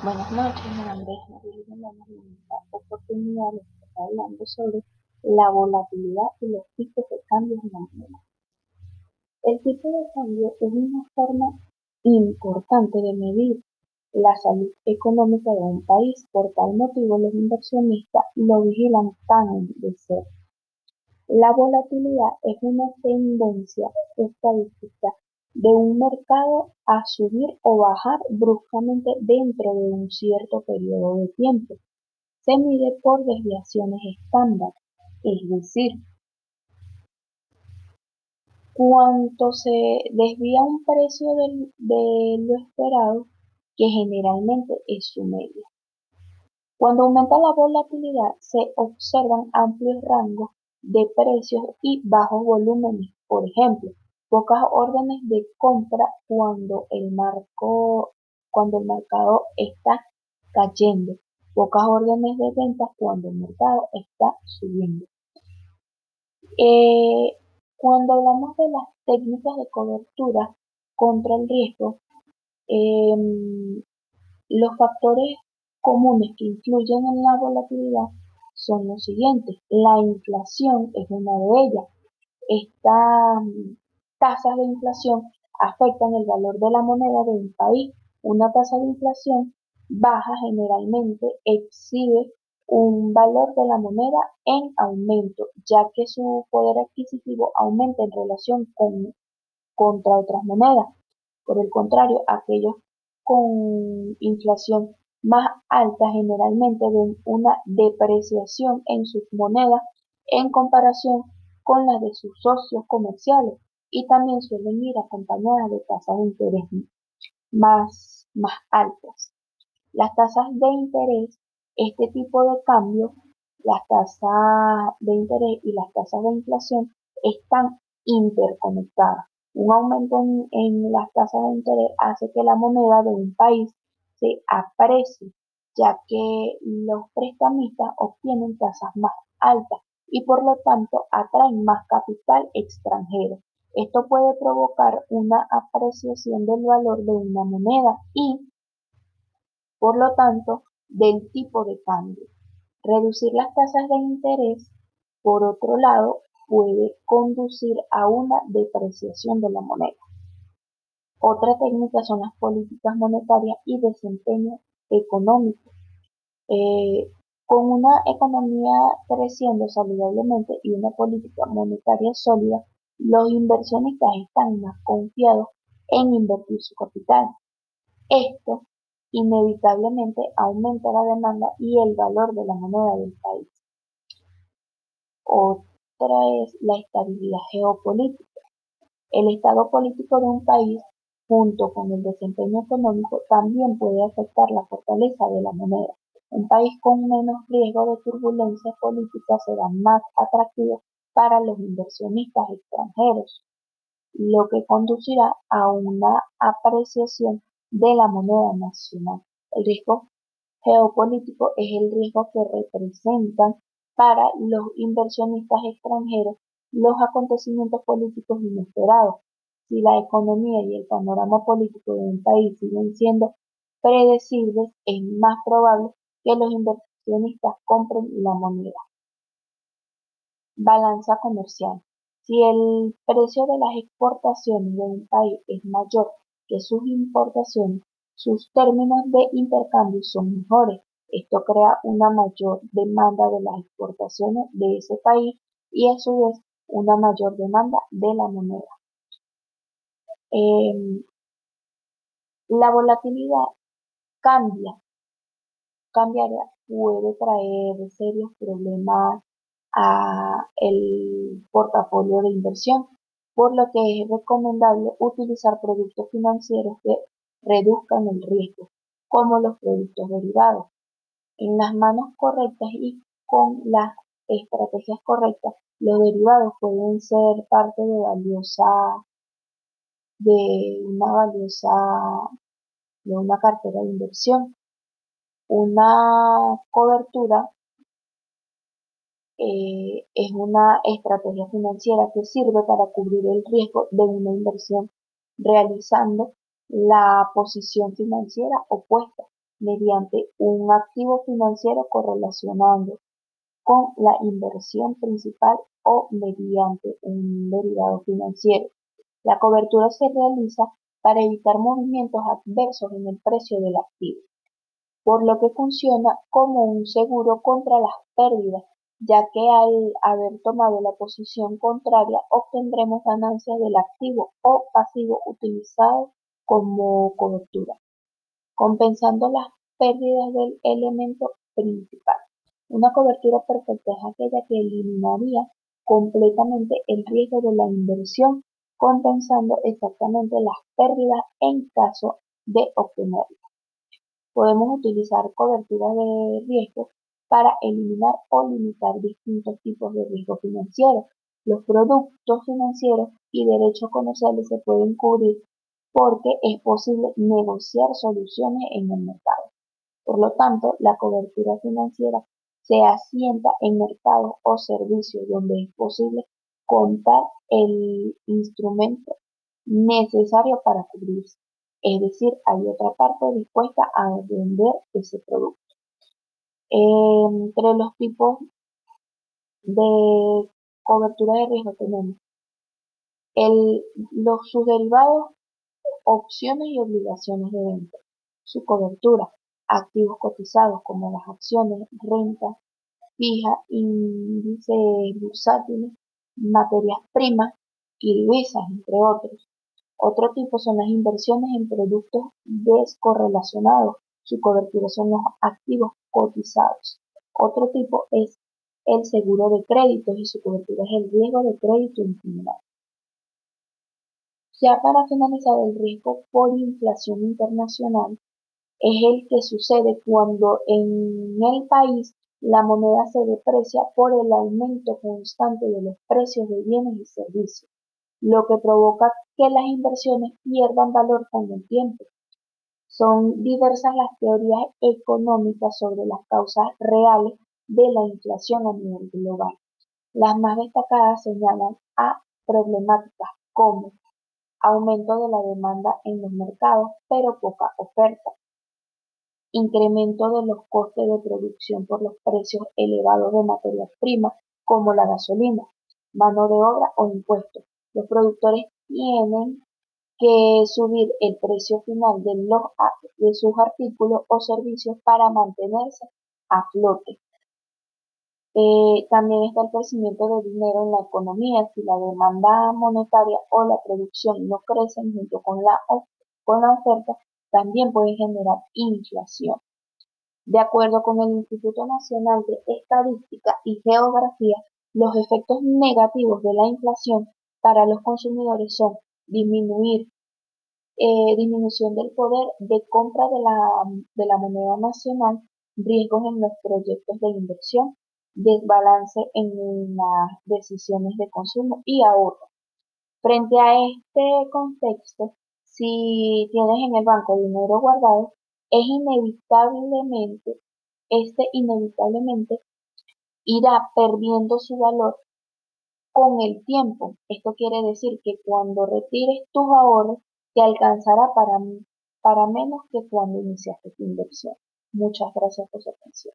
Buenas noches, mi nombre es María Vamos en esta oportunidad les estar hablando sobre la volatilidad y los tipos de cambios en la moneda. El tipo de cambio es una forma importante de medir la salud económica de un país. Por tal motivo, los inversionistas lo vigilan tan de cerca. La volatilidad es una tendencia estadística de un mercado a subir o bajar bruscamente dentro de un cierto periodo de tiempo. Se mide por desviaciones estándar, es decir, cuánto se desvía un precio de lo esperado, que generalmente es su media. Cuando aumenta la volatilidad, se observan amplios rangos de precios y bajos volúmenes. Por ejemplo, pocas órdenes de compra cuando el, marco, cuando el mercado está cayendo, pocas órdenes de ventas cuando el mercado está subiendo. Eh, cuando hablamos de las técnicas de cobertura contra el riesgo, em, los factores comunes que influyen en la volatilidad son los siguientes. La inflación es una de ellas. Esta tasas de inflación afectan el valor de la moneda de un país. Una tasa de inflación baja generalmente exhibe un valor de la moneda en aumento, ya que su poder adquisitivo aumenta en relación con contra otras monedas. Por el contrario, aquellos con inflación más alta generalmente ven una depreciación en sus monedas en comparación con las de sus socios comerciales y también suelen ir acompañadas de tasas de interés más, más altas. Las tasas de interés, este tipo de cambio, las tasas de interés y las tasas de inflación están interconectadas. Un aumento en, en las tasas de interés hace que la moneda de un país se aprecie, ya que los prestamistas obtienen tasas más altas y por lo tanto atraen más capital extranjero. Esto puede provocar una apreciación del valor de una moneda y, por lo tanto, del tipo de cambio. Reducir las tasas de interés, por otro lado, puede conducir a una depreciación de la moneda. Otra técnica son las políticas monetarias y desempeño económico. Eh, con una economía creciendo saludablemente y una política monetaria sólida, los inversionistas están más confiados en invertir su capital. Esto inevitablemente aumenta la demanda y el valor de la moneda del país. Otra es la estabilidad geopolítica. El estado político de un país, junto con el desempeño económico, también puede afectar la fortaleza de la moneda. Un país con menos riesgo de turbulencias políticas será más atractivo para los inversionistas extranjeros, lo que conducirá a una apreciación de la moneda nacional. El riesgo geopolítico es el riesgo que representan para los inversionistas extranjeros los acontecimientos políticos inesperados. Si la economía y el panorama político de un país siguen siendo predecibles, es más probable que los inversionistas compren la moneda. Balanza comercial. Si el precio de las exportaciones de un país es mayor que sus importaciones, sus términos de intercambio son mejores. Esto crea una mayor demanda de las exportaciones de ese país y a su vez una mayor demanda de la moneda. Em, la volatilidad cambia, cambiará, puede traer serios problemas a el portafolio de inversión, por lo que es recomendable utilizar productos financieros que reduzcan el riesgo, como los productos derivados. En las manos correctas y con las estrategias correctas, los derivados pueden ser parte de valiosa de una valiosa de una cartera de inversión. Una cobertura eh, es una estrategia financiera que sirve para cubrir el riesgo de una inversión realizando la posición financiera opuesta. mediante un activo financiero correlacionando con la inversión principal o mediante un derivado financiero. La cobertura se realiza para evitar movimientos adversos en el precio del activo, por lo que funciona como un seguro contra las pérdidas, ya que al haber tomado la posición contraria obtendremos ganancias del activo o pasivo utilizado como cobertura, compensando las pérdidas del elemento principal. Una cobertura perfecta es aquella que eliminaría completamente el riesgo de la inversión, compensando exactamente las pérdidas en caso de obtenerla. Podemos utilizar coberturas de riesgo para eliminar o limitar distintos tipos de riesgo financiero. Los productos financieros y derechos comerciales se pueden cubrir porque es posible negociar soluciones en el mercado. Por lo tanto, la cobertura financiera se asienta en mercados o servicios donde es posible contar el instrumento necesario para cubrirse. Es decir, hay otra parte dispuesta a vender ese producto. Entre los tipos de cobertura de riesgo tenemos los, sus derivados, opciones y obligaciones de venta. Su cobertura, activos cotizados como las acciones, renta fija, índices bursátiles, materias primas y divisas, entre otros. Otro tipo son las inversiones en productos descorrelacionados. Su cobertura son los activos cotizados. Otro tipo es el seguro de créditos y su cobertura es el riesgo de crédito en. Ya para finalizar, el riesgo por inflación internacional es el que sucede cuando en el país la moneda se deprecia por el aumento constante de los precios de bienes y servicios, lo que provoca que las inversiones pierdan valor con el tiempo. Son diversas las teorías económicas sobre las causas reales de la inflación a nivel global. Las más destacadas señalan a problemáticas como aumento de la demanda en los mercados, pero poca oferta, incremento de los costes de producción por los precios elevados de materias primas como la gasolina, mano de obra o impuestos. Los productores tienen que subir el precio final de, los, de sus artículos o servicios para mantenerse a flote. Eh, también está el crecimiento de dinero en la economía. Si la demanda monetaria o la producción no crecen junto con la, con la oferta, también puede generar inflación. De acuerdo con el Instituto Nacional de Estadística y Geografía, los efectos negativos de la inflación para los consumidores son disminuir, eh, disminución del poder de compra de la, de la moneda nacional, riesgos en los proyectos de inversión, desbalance en las decisiones de consumo y ahorro. Frente a este contexto, si tienes en el banco dinero guardado, es inevitablemente, este inevitablemente irá perdiendo su valor con el tiempo. Esto quiere decir que cuando retires tus ahorros, te alcanzará para, para menos que cuando iniciaste tu inversión. Muchas gracias por su atención.